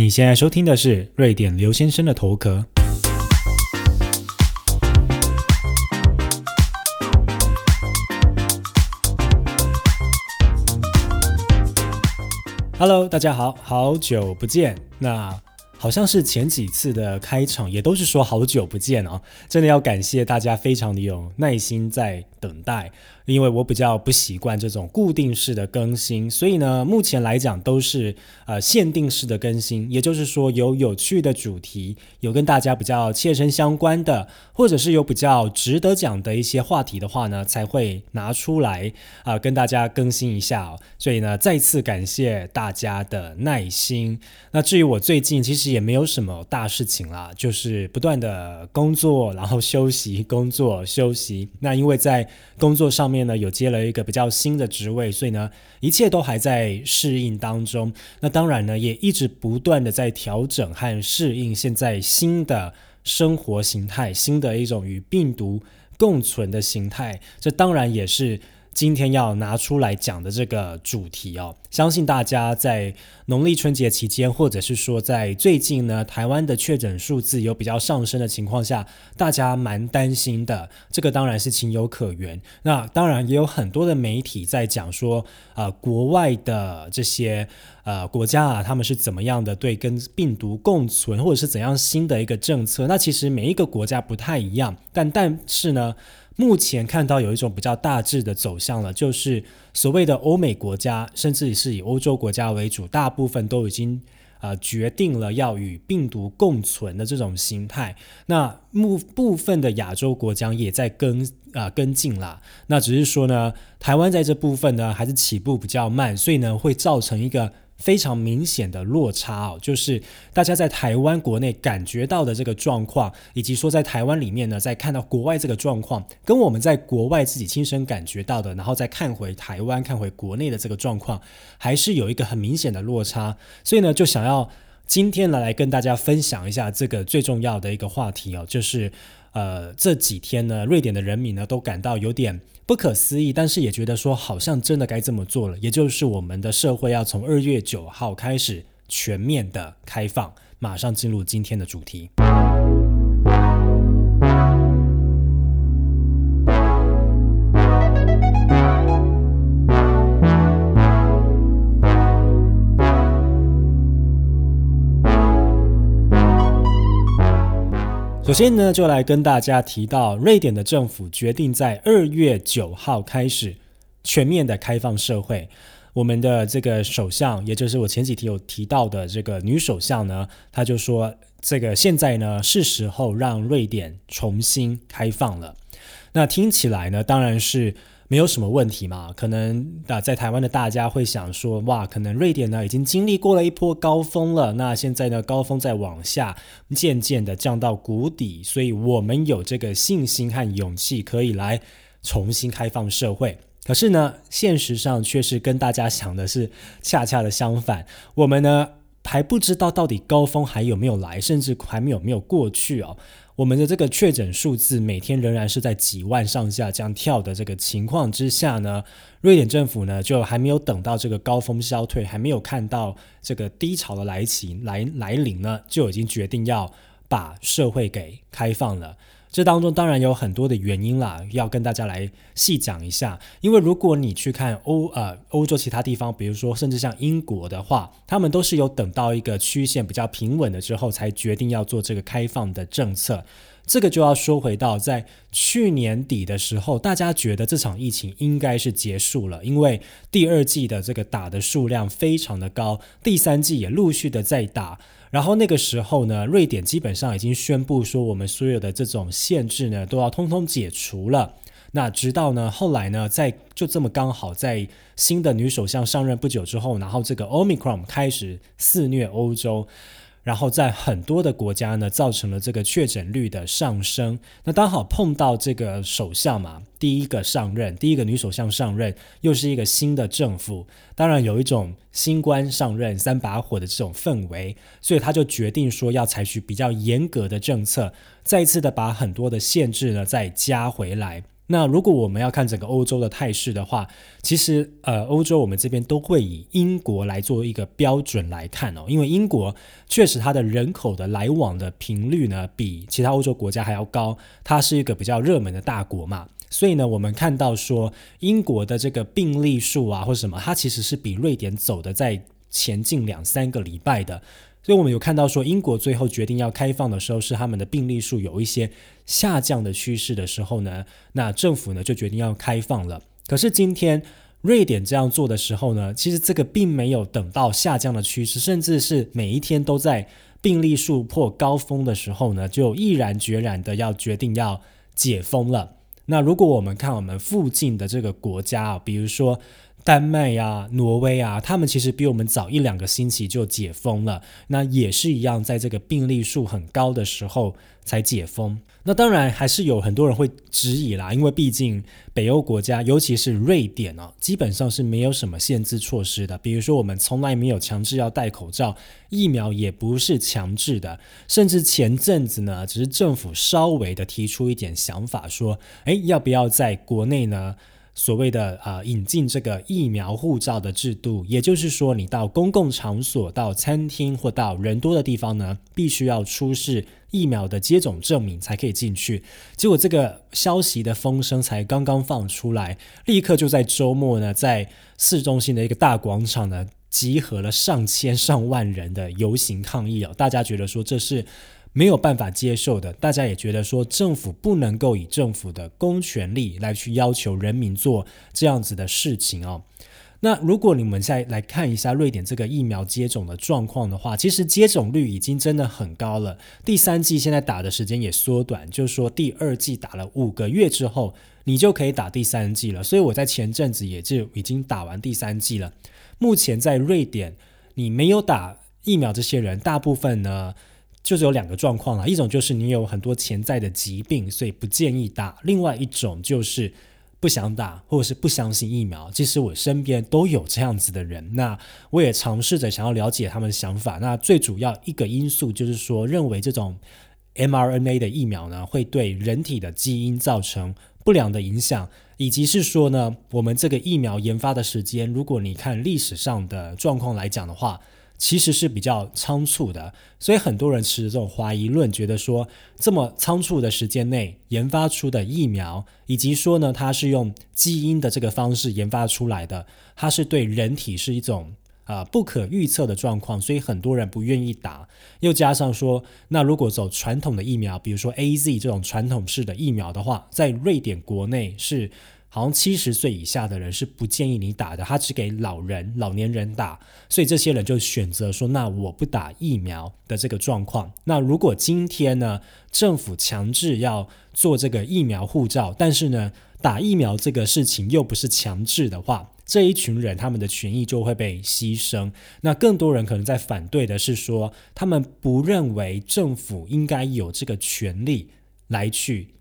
你现在收听的是瑞典刘先生的头壳。Hello，大家好，好久不见。那好像是前几次的开场也都是说好久不见哦，真的要感谢大家，非常的有耐心在等待。因为我比较不习惯这种固定式的更新，所以呢，目前来讲都是呃限定式的更新，也就是说有有趣的主题，有跟大家比较切身相关的，或者是有比较值得讲的一些话题的话呢，才会拿出来啊跟大家更新一下。所以呢，再次感谢大家的耐心。那至于我最近其实也没有什么大事情啦，就是不断的工作，然后休息，工作休息。那因为在工作上面。呢有接了一个比较新的职位，所以呢一切都还在适应当中。那当然呢也一直不断的在调整和适应现在新的生活形态，新的一种与病毒共存的形态。这当然也是。今天要拿出来讲的这个主题哦，相信大家在农历春节期间，或者是说在最近呢，台湾的确诊数字有比较上升的情况下，大家蛮担心的。这个当然是情有可原。那当然也有很多的媒体在讲说，呃，国外的这些呃国家啊，他们是怎么样的对跟病毒共存，或者是怎样新的一个政策。那其实每一个国家不太一样，但但是呢。目前看到有一种比较大致的走向了，就是所谓的欧美国家，甚至是以欧洲国家为主，大部分都已经啊决定了要与病毒共存的这种心态。那部部分的亚洲国家也在跟啊跟进啦。那只是说呢，台湾在这部分呢还是起步比较慢，所以呢会造成一个。非常明显的落差哦，就是大家在台湾国内感觉到的这个状况，以及说在台湾里面呢，在看到国外这个状况，跟我们在国外自己亲身感觉到的，然后再看回台湾、看回国内的这个状况，还是有一个很明显的落差。所以呢，就想要今天来来跟大家分享一下这个最重要的一个话题哦，就是呃这几天呢，瑞典的人民呢都感到有点。不可思议，但是也觉得说好像真的该这么做了，也就是我们的社会要从二月九号开始全面的开放。马上进入今天的主题。首先呢，就来跟大家提到，瑞典的政府决定在二月九号开始全面的开放社会。我们的这个首相，也就是我前几天有提到的这个女首相呢，她就说，这个现在呢是时候让瑞典重新开放了。那听起来呢，当然是。没有什么问题嘛？可能啊，在台湾的大家会想说，哇，可能瑞典呢已经经历过了一波高峰了，那现在呢高峰在往下渐渐的降到谷底，所以我们有这个信心和勇气可以来重新开放社会。可是呢，现实上却是跟大家想的是恰恰的相反，我们呢还不知道到底高峰还有没有来，甚至还没有没有过去哦。我们的这个确诊数字每天仍然是在几万上下这样跳的这个情况之下呢，瑞典政府呢就还没有等到这个高峰消退，还没有看到这个低潮的来袭来来临呢，就已经决定要把社会给开放了。这当中当然有很多的原因啦，要跟大家来细讲一下。因为如果你去看欧呃欧洲其他地方，比如说甚至像英国的话，他们都是有等到一个曲线比较平稳的之后，才决定要做这个开放的政策。这个就要说回到在去年底的时候，大家觉得这场疫情应该是结束了，因为第二季的这个打的数量非常的高，第三季也陆续的在打。然后那个时候呢，瑞典基本上已经宣布说，我们所有的这种限制呢，都要通通解除了。那直到呢后来呢，在就这么刚好在新的女首相上任不久之后，然后这个 Omicron 开始肆虐欧洲。然后在很多的国家呢，造成了这个确诊率的上升。那刚好碰到这个首相嘛，第一个上任，第一个女首相上任，又是一个新的政府，当然有一种新官上任三把火的这种氛围，所以他就决定说要采取比较严格的政策，再一次的把很多的限制呢再加回来。那如果我们要看整个欧洲的态势的话，其实呃，欧洲我们这边都会以英国来做一个标准来看哦，因为英国确实它的人口的来往的频率呢，比其他欧洲国家还要高，它是一个比较热门的大国嘛，所以呢，我们看到说英国的这个病例数啊或者什么，它其实是比瑞典走的在前进两三个礼拜的。所以我们有看到说，英国最后决定要开放的时候，是他们的病例数有一些下降的趋势的时候呢，那政府呢就决定要开放了。可是今天瑞典这样做的时候呢，其实这个并没有等到下降的趋势，甚至是每一天都在病例数破高峰的时候呢，就毅然决然的要决定要解封了。那如果我们看我们附近的这个国家啊，比如说。丹麦呀、挪威啊，他们其实比我们早一两个星期就解封了。那也是一样，在这个病例数很高的时候才解封。那当然还是有很多人会质疑啦，因为毕竟北欧国家，尤其是瑞典哦，基本上是没有什么限制措施的。比如说，我们从来没有强制要戴口罩，疫苗也不是强制的。甚至前阵子呢，只是政府稍微的提出一点想法，说，诶，要不要在国内呢？所谓的啊，引进这个疫苗护照的制度，也就是说，你到公共场所、到餐厅或到人多的地方呢，必须要出示疫苗的接种证明才可以进去。结果这个消息的风声才刚刚放出来，立刻就在周末呢，在市中心的一个大广场呢，集合了上千上万人的游行抗议哦。大家觉得说这是。没有办法接受的，大家也觉得说政府不能够以政府的公权力来去要求人民做这样子的事情哦。那如果你们再来看一下瑞典这个疫苗接种的状况的话，其实接种率已经真的很高了。第三季现在打的时间也缩短，就是说第二季打了五个月之后，你就可以打第三季了。所以我在前阵子也就已经打完第三季了。目前在瑞典，你没有打疫苗这些人，大部分呢。就是有两个状况啦，一种就是你有很多潜在的疾病，所以不建议打；另外一种就是不想打，或者是不相信疫苗。其实我身边都有这样子的人，那我也尝试着想要了解他们的想法。那最主要一个因素就是说，认为这种 mRNA 的疫苗呢，会对人体的基因造成不良的影响，以及是说呢，我们这个疫苗研发的时间，如果你看历史上的状况来讲的话。其实是比较仓促的，所以很多人持这种怀疑论，觉得说这么仓促的时间内研发出的疫苗，以及说呢，它是用基因的这个方式研发出来的，它是对人体是一种啊不可预测的状况，所以很多人不愿意打。又加上说，那如果走传统的疫苗，比如说 A Z 这种传统式的疫苗的话，在瑞典国内是。好像七十岁以下的人是不建议你打的，他只给老人、老年人打，所以这些人就选择说：“那我不打疫苗的这个状况。”那如果今天呢，政府强制要做这个疫苗护照，但是呢，打疫苗这个事情又不是强制的话，这一群人他们的权益就会被牺牲。那更多人可能在反对的是说，他们不认为政府应该有这个权利来去。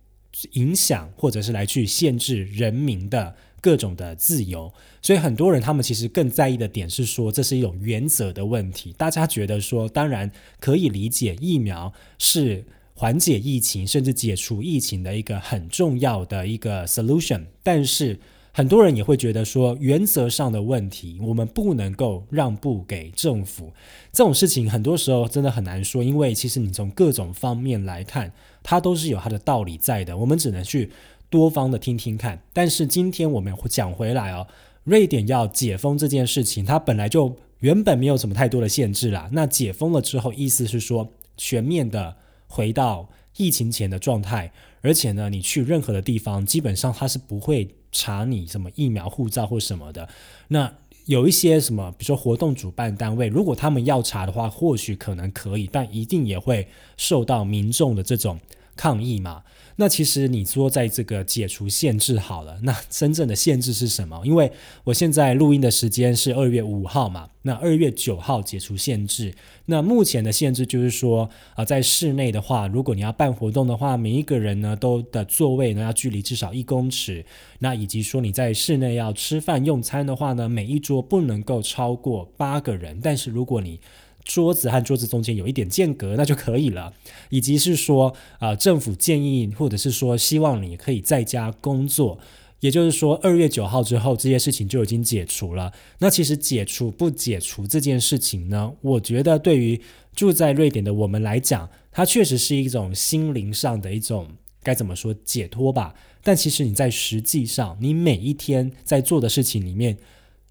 影响或者是来去限制人民的各种的自由，所以很多人他们其实更在意的点是说，这是一种原则的问题。大家觉得说，当然可以理解，疫苗是缓解疫情甚至解除疫情的一个很重要的一个 solution，但是。很多人也会觉得说，原则上的问题，我们不能够让步给政府。这种事情很多时候真的很难说，因为其实你从各种方面来看，它都是有它的道理在的。我们只能去多方的听听看。但是今天我们讲回来哦，瑞典要解封这件事情，它本来就原本没有什么太多的限制啦。那解封了之后，意思是说全面的回到疫情前的状态，而且呢，你去任何的地方，基本上它是不会。查你什么疫苗护照或什么的，那有一些什么，比如说活动主办单位，如果他们要查的话，或许可能可以，但一定也会受到民众的这种抗议嘛。那其实你说在这个解除限制好了，那真正的限制是什么？因为我现在录音的时间是二月五号嘛，那二月九号解除限制。那目前的限制就是说，啊，在室内的话，如果你要办活动的话，每一个人呢都的座位呢要距离至少一公尺。那以及说你在室内要吃饭用餐的话呢，每一桌不能够超过八个人。但是如果你桌子和桌子中间有一点间隔，那就可以了。以及是说，啊，政府建议或者是说希望你可以在家工作，也就是说，二月九号之后这些事情就已经解除了。那其实解除不解除这件事情呢，我觉得对于住在瑞典的我们来讲，它确实是一种心灵上的一种该怎么说解脱吧。但其实你在实际上，你每一天在做的事情里面，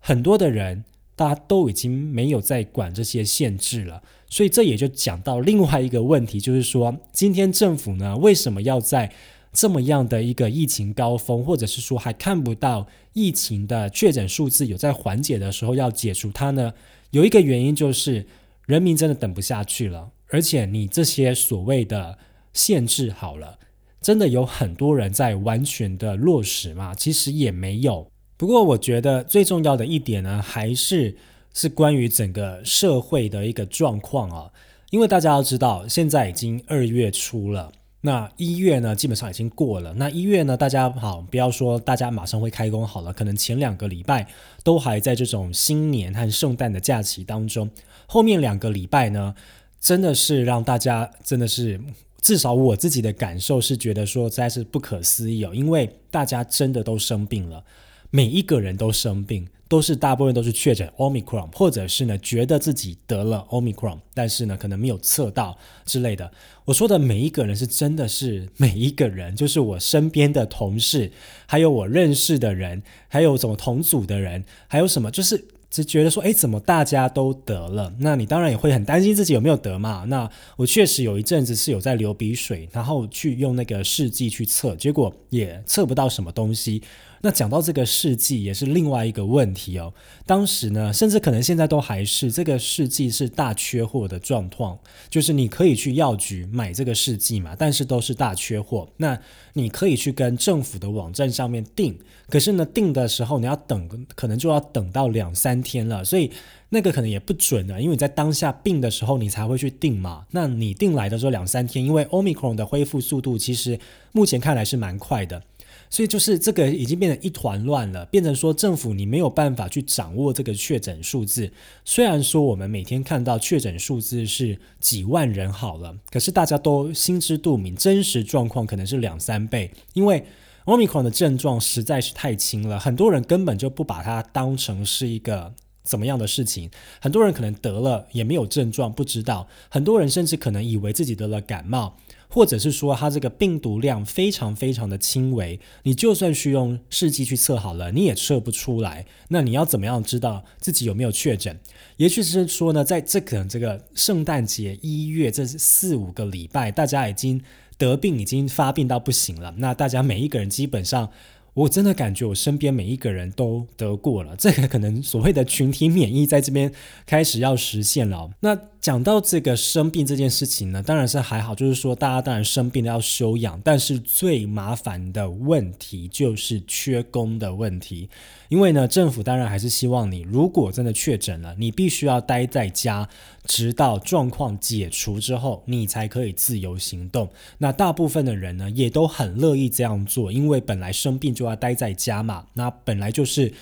很多的人。大家都已经没有在管这些限制了，所以这也就讲到另外一个问题，就是说，今天政府呢为什么要在这么样的一个疫情高峰，或者是说还看不到疫情的确诊数字有在缓解的时候要解除它呢？有一个原因就是人民真的等不下去了，而且你这些所谓的限制好了，真的有很多人在完全的落实吗？其实也没有。不过，我觉得最重要的一点呢，还是是关于整个社会的一个状况啊。因为大家要知道，现在已经二月初了，那一月呢，基本上已经过了。那一月呢，大家好，不要说大家马上会开工好了，可能前两个礼拜都还在这种新年和圣诞的假期当中。后面两个礼拜呢，真的是让大家真的是，至少我自己的感受是觉得说，实在是不可思议哦，因为大家真的都生病了。每一个人都生病，都是大部分都是确诊 Omicron，或者是呢觉得自己得了 Omicron，但是呢可能没有测到之类的。我说的每一个人是真的是每一个人，就是我身边的同事，还有我认识的人，还有什么同组的人，还有什么就是。只觉得说，哎，怎么大家都得了？那你当然也会很担心自己有没有得嘛。那我确实有一阵子是有在流鼻水，然后去用那个试剂去测，结果也测不到什么东西。那讲到这个试剂，也是另外一个问题哦。当时呢，甚至可能现在都还是这个试剂是大缺货的状况，就是你可以去药局买这个试剂嘛，但是都是大缺货。那你可以去跟政府的网站上面订，可是呢，订的时候你要等，可能就要等到两三天了，所以那个可能也不准了，因为你在当下病的时候你才会去订嘛。那你订来的时候两三天，因为 Omicron 的恢复速度其实目前看来是蛮快的。所以就是这个已经变成一团乱了，变成说政府你没有办法去掌握这个确诊数字。虽然说我们每天看到确诊数字是几万人好了，可是大家都心知肚明，真实状况可能是两三倍。因为奥密克戎的症状实在是太轻了，很多人根本就不把它当成是一个怎么样的事情。很多人可能得了也没有症状，不知道。很多人甚至可能以为自己得了感冒。或者是说它这个病毒量非常非常的轻微，你就算是用试剂去测好了，你也测不出来。那你要怎么样知道自己有没有确诊？也许是说呢，在这可能这个圣诞节一月这四五个礼拜，大家已经得病，已经发病到不行了。那大家每一个人基本上。我真的感觉我身边每一个人都得过了，这个可能所谓的群体免疫在这边开始要实现了。那讲到这个生病这件事情呢，当然是还好，就是说大家当然生病了要休养，但是最麻烦的问题就是缺工的问题。因为呢，政府当然还是希望你，如果真的确诊了，你必须要待在家，直到状况解除之后，你才可以自由行动。那大部分的人呢，也都很乐意这样做，因为本来生病就要待在家嘛。那本来就是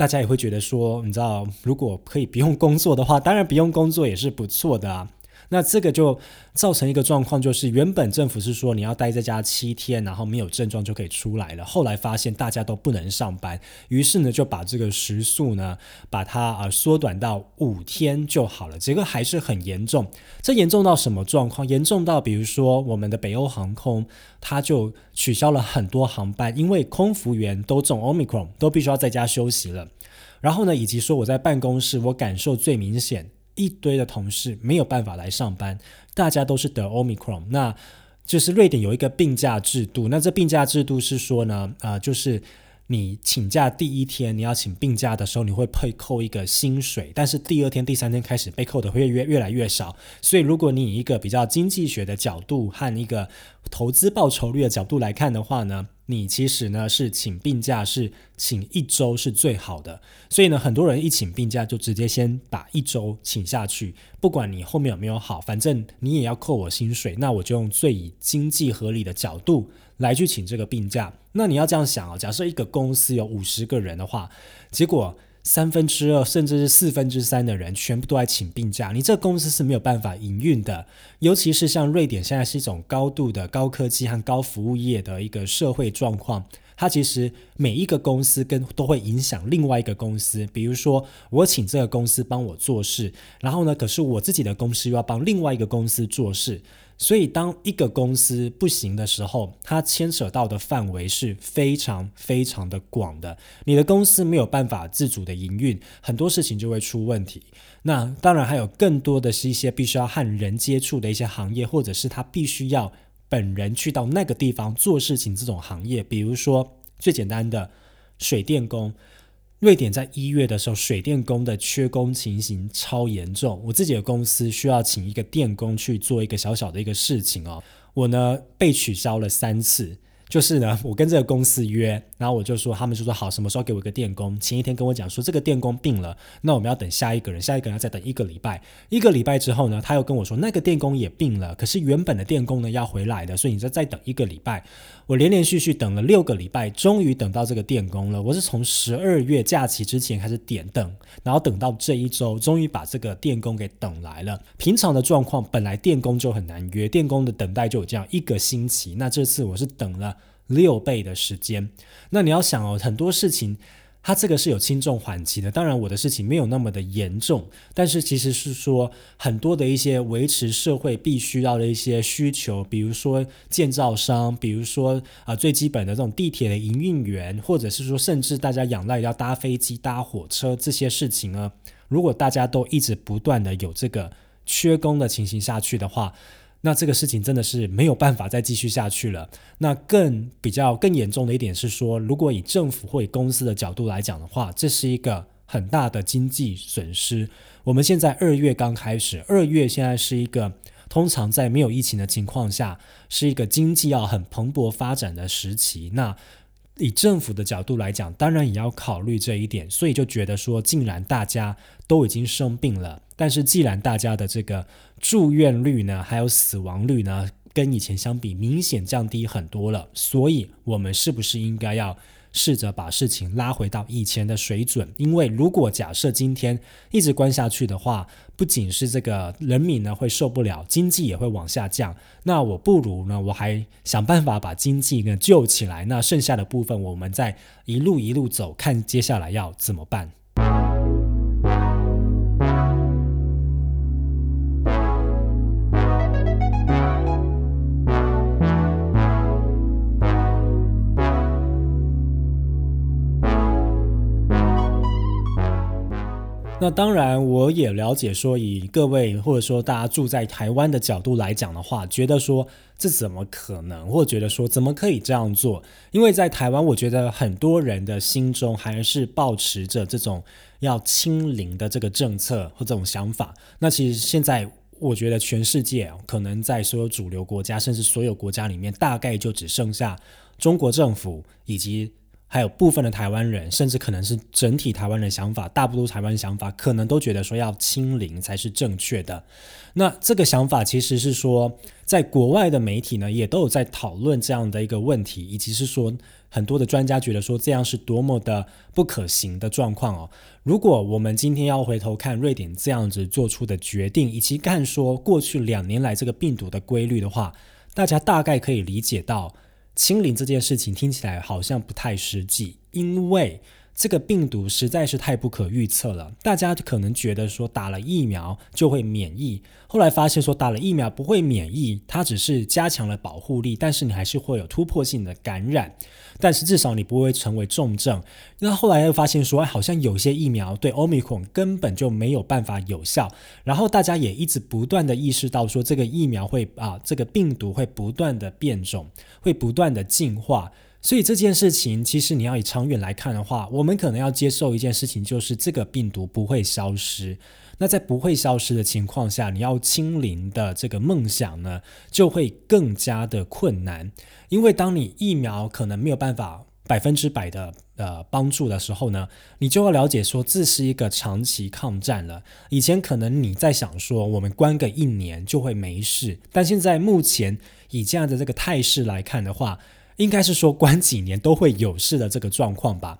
大家也会觉得说，你知道，如果可以不用工作的话，当然不用工作也是不错的啊。那这个就造成一个状况，就是原本政府是说你要待在家七天，然后没有症状就可以出来了。后来发现大家都不能上班，于是呢就把这个时速呢把它啊缩短到五天就好了。结果还是很严重，这严重到什么状况？严重到比如说我们的北欧航空，它就取消了很多航班，因为空服员都中 Omicron，都必须要在家休息了。然后呢，以及说我在办公室，我感受最明显。一堆的同事没有办法来上班，大家都是得 Omicron，那就是瑞典有一个病假制度。那这病假制度是说呢，啊，就是你请假第一天你要请病假的时候，你会被扣一个薪水，但是第二天、第三天开始被扣的会越越来越少。所以如果你以一个比较经济学的角度和一个投资报酬率的角度来看的话呢？你其实呢是请病假是请一周是最好的，所以呢很多人一请病假就直接先把一周请下去，不管你后面有没有好，反正你也要扣我薪水，那我就用最经济合理的角度来去请这个病假。那你要这样想啊，假设一个公司有五十个人的话，结果三分之二甚至是四分之三的人全部都在请病假，你这公司是没有办法营运的。尤其是像瑞典现在是一种高度的高科技和高服务业的一个社会状况，它其实每一个公司跟都会影响另外一个公司。比如说，我请这个公司帮我做事，然后呢，可是我自己的公司又要帮另外一个公司做事。所以，当一个公司不行的时候，它牵扯到的范围是非常非常的广的。你的公司没有办法自主的营运，很多事情就会出问题。那当然还有更多的是一些必须要和人接触的一些行业，或者是他必须要本人去到那个地方做事情这种行业，比如说最简单的水电工。瑞典在一月的时候，水电工的缺工情形超严重。我自己的公司需要请一个电工去做一个小小的一个事情哦，我呢被取消了三次。就是呢，我跟这个公司约，然后我就说，他们就说好，什么时候给我一个电工？前一天跟我讲说，这个电工病了，那我们要等下一个人，下一个人要再等一个礼拜。一个礼拜之后呢，他又跟我说，那个电工也病了，可是原本的电工呢要回来的，所以你再再等一个礼拜。我连连续续等了六个礼拜，终于等到这个电工了。我是从十二月假期之前开始点灯，然后等到这一周，终于把这个电工给等来了。平常的状况，本来电工就很难约，电工的等待就有这样一个星期。那这次我是等了。六倍的时间，那你要想哦，很多事情它这个是有轻重缓急的。当然，我的事情没有那么的严重，但是其实是说很多的一些维持社会必须要的一些需求，比如说建造商，比如说啊最基本的这种地铁的营运员，或者是说甚至大家仰赖要搭飞机、搭火车这些事情呢，如果大家都一直不断的有这个缺工的情形下去的话。那这个事情真的是没有办法再继续下去了。那更比较更严重的一点是说，如果以政府或以公司的角度来讲的话，这是一个很大的经济损失。我们现在二月刚开始，二月现在是一个通常在没有疫情的情况下，是一个经济要很蓬勃发展的时期。那以政府的角度来讲，当然也要考虑这一点，所以就觉得说，既然大家都已经生病了，但是既然大家的这个住院率呢，还有死亡率呢，跟以前相比明显降低很多了，所以我们是不是应该要？试着把事情拉回到以前的水准，因为如果假设今天一直关下去的话，不仅是这个人民呢会受不了，经济也会往下降。那我不如呢，我还想办法把经济呢救起来。那剩下的部分，我们再一路一路走，看接下来要怎么办。那当然，我也了解说，以各位或者说大家住在台湾的角度来讲的话，觉得说这怎么可能，或觉得说怎么可以这样做？因为在台湾，我觉得很多人的心中还是保持着这种要清零的这个政策或这种想法。那其实现在，我觉得全世界可能在所有主流国家，甚至所有国家里面，大概就只剩下中国政府以及。还有部分的台湾人，甚至可能是整体台湾的想法，大部分台湾想法，可能都觉得说要清零才是正确的。那这个想法其实是说，在国外的媒体呢，也都有在讨论这样的一个问题，以及是说很多的专家觉得说这样是多么的不可行的状况哦。如果我们今天要回头看瑞典这样子做出的决定，以及看说过去两年来这个病毒的规律的话，大家大概可以理解到。清零这件事情听起来好像不太实际，因为这个病毒实在是太不可预测了。大家可能觉得说打了疫苗就会免疫，后来发现说打了疫苗不会免疫，它只是加强了保护力，但是你还是会有突破性的感染。但是至少你不会成为重症。那后来又发现说，好像有些疫苗对欧米孔根本就没有办法有效。然后大家也一直不断的意识到说，这个疫苗会啊，这个病毒会不断的变种，会不断的进化。所以这件事情，其实你要以长远来看的话，我们可能要接受一件事情，就是这个病毒不会消失。那在不会消失的情况下，你要清零的这个梦想呢，就会更加的困难。因为当你疫苗可能没有办法百分之百的呃帮助的时候呢，你就要了解说这是一个长期抗战了。以前可能你在想说我们关个一年就会没事，但现在目前以这样的这个态势来看的话，应该是说关几年都会有事的这个状况吧。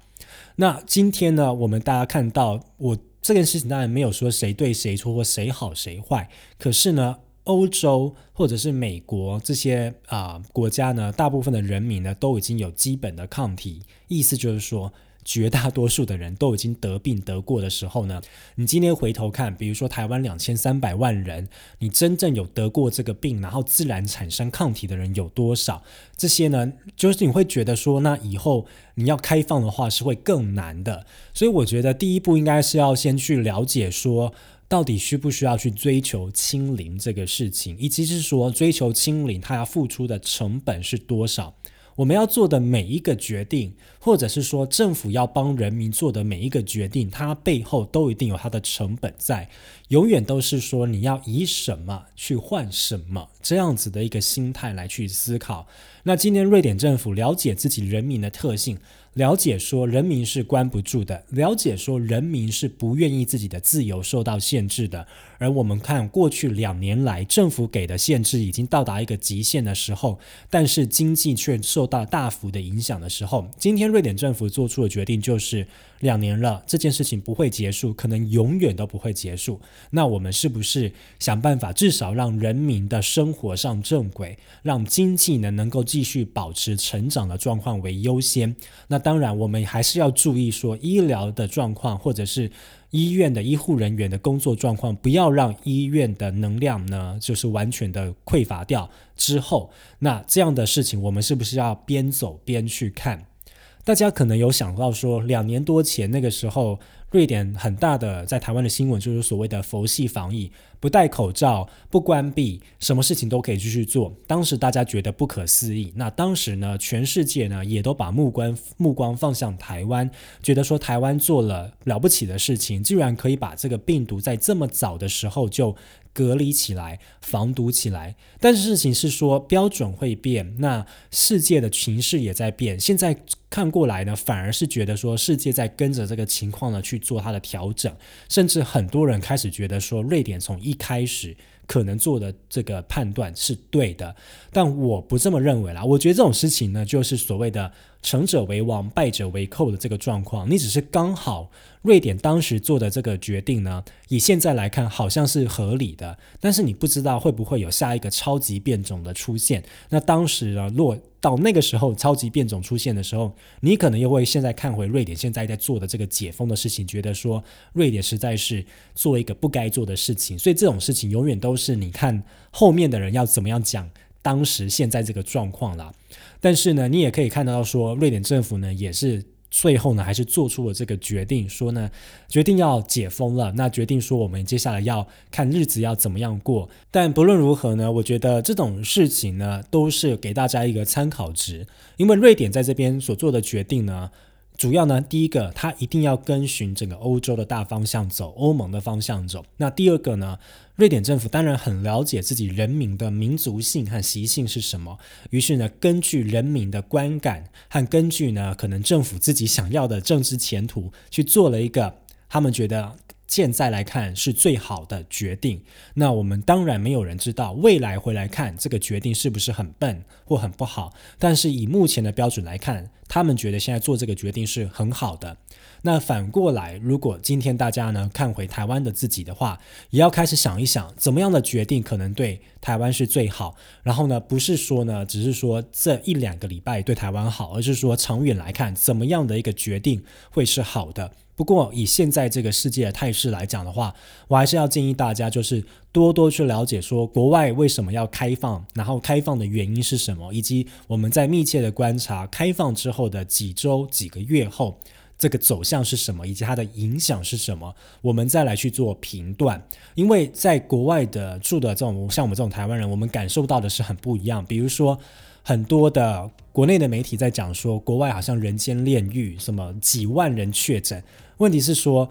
那今天呢，我们大家看到，我这件事情当然没有说谁对谁错或谁好谁坏，可是呢，欧洲或者是美国这些啊国家呢，大部分的人民呢都已经有基本的抗体，意思就是说。绝大多数的人都已经得病得过的时候呢，你今天回头看，比如说台湾两千三百万人，你真正有得过这个病，然后自然产生抗体的人有多少？这些呢，就是你会觉得说，那以后你要开放的话是会更难的。所以我觉得第一步应该是要先去了解说，到底需不需要去追求清零这个事情，以及是说追求清零它要付出的成本是多少。我们要做的每一个决定，或者是说政府要帮人民做的每一个决定，它背后都一定有它的成本在，永远都是说你要以什么去换什么这样子的一个心态来去思考。那今天瑞典政府了解自己人民的特性。了解说人民是关不住的，了解说人民是不愿意自己的自由受到限制的。而我们看过去两年来，政府给的限制已经到达一个极限的时候，但是经济却受到大幅的影响的时候，今天瑞典政府做出的决定就是两年了，这件事情不会结束，可能永远都不会结束。那我们是不是想办法，至少让人民的生活上正轨，让经济呢能够继续保持成长的状况为优先？那当然，我们还是要注意说医疗的状况，或者是医院的医护人员的工作状况，不要让医院的能量呢，就是完全的匮乏掉。之后，那这样的事情，我们是不是要边走边去看？大家可能有想到说，两年多前那个时候。瑞典很大的在台湾的新闻就是所谓的佛系防疫，不戴口罩，不关闭，什么事情都可以继续做。当时大家觉得不可思议。那当时呢，全世界呢也都把目光目光放向台湾，觉得说台湾做了了不起的事情，居然可以把这个病毒在这么早的时候就隔离起来、防毒起来。但是事情是说标准会变，那世界的情势也在变。现在。看过来呢，反而是觉得说世界在跟着这个情况呢去做它的调整，甚至很多人开始觉得说瑞典从一开始可能做的这个判断是对的，但我不这么认为啦。我觉得这种事情呢，就是所谓的成者为王，败者为寇的这个状况。你只是刚好瑞典当时做的这个决定呢，以现在来看好像是合理的，但是你不知道会不会有下一个超级变种的出现。那当时呢，落到那个时候，超级变种出现的时候，你可能又会现在看回瑞典现在在做的这个解封的事情，觉得说瑞典实在是做一个不该做的事情。所以这种事情永远都是你看后面的人要怎么样讲当时现在这个状况啦。但是呢，你也可以看得到说，瑞典政府呢也是。最后呢，还是做出了这个决定，说呢，决定要解封了。那决定说，我们接下来要看日子要怎么样过。但不论如何呢，我觉得这种事情呢，都是给大家一个参考值。因为瑞典在这边所做的决定呢。主要呢，第一个，它一定要跟循整个欧洲的大方向走，欧盟的方向走。那第二个呢，瑞典政府当然很了解自己人民的民族性和习性是什么，于是呢，根据人民的观感和根据呢，可能政府自己想要的政治前途，去做了一个他们觉得。现在来看是最好的决定。那我们当然没有人知道未来回来看这个决定是不是很笨或很不好。但是以目前的标准来看，他们觉得现在做这个决定是很好的。那反过来，如果今天大家呢看回台湾的自己的话，也要开始想一想，怎么样的决定可能对台湾是最好。然后呢，不是说呢，只是说这一两个礼拜对台湾好，而是说长远来看，怎么样的一个决定会是好的。不过，以现在这个世界的态势来讲的话，我还是要建议大家，就是多多去了解说国外为什么要开放，然后开放的原因是什么，以及我们在密切的观察开放之后的几周、几个月后，这个走向是什么，以及它的影响是什么，我们再来去做评断。因为在国外的住的这种像我们这种台湾人，我们感受到的是很不一样。比如说。很多的国内的媒体在讲说，国外好像人间炼狱，什么几万人确诊。问题是说，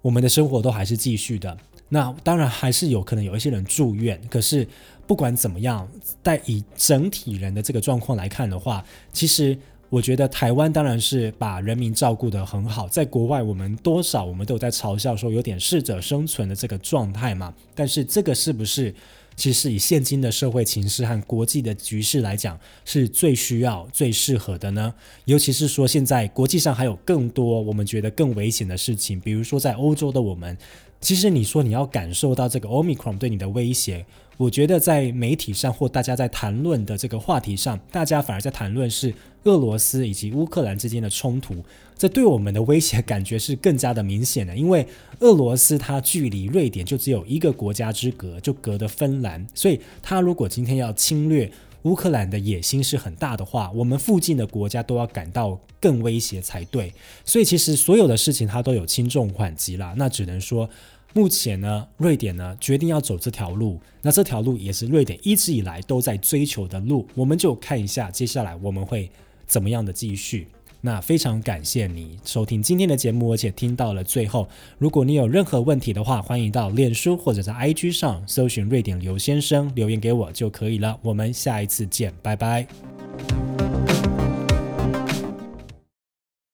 我们的生活都还是继续的。那当然还是有可能有一些人住院。可是不管怎么样，在以整体人的这个状况来看的话，其实我觉得台湾当然是把人民照顾得很好。在国外，我们多少我们都有在嘲笑说有点适者生存的这个状态嘛。但是这个是不是？其实以现今的社会情势和国际的局势来讲，是最需要、最适合的呢？尤其是说现在国际上还有更多我们觉得更危险的事情，比如说在欧洲的我们，其实你说你要感受到这个 Omicron 对你的威胁。我觉得在媒体上或大家在谈论的这个话题上，大家反而在谈论是俄罗斯以及乌克兰之间的冲突，这对我们的威胁感觉是更加的明显的。因为俄罗斯它距离瑞典就只有一个国家之隔，就隔的芬兰，所以它如果今天要侵略乌克兰的野心是很大的话，我们附近的国家都要感到更威胁才对。所以其实所有的事情它都有轻重缓急啦，那只能说。目前呢，瑞典呢决定要走这条路，那这条路也是瑞典一直以来都在追求的路。我们就看一下接下来我们会怎么样的继续。那非常感谢你收听今天的节目，而且听到了最后。如果你有任何问题的话，欢迎到脸书或者在 IG 上搜寻瑞典刘先生留言给我就可以了。我们下一次见，拜拜。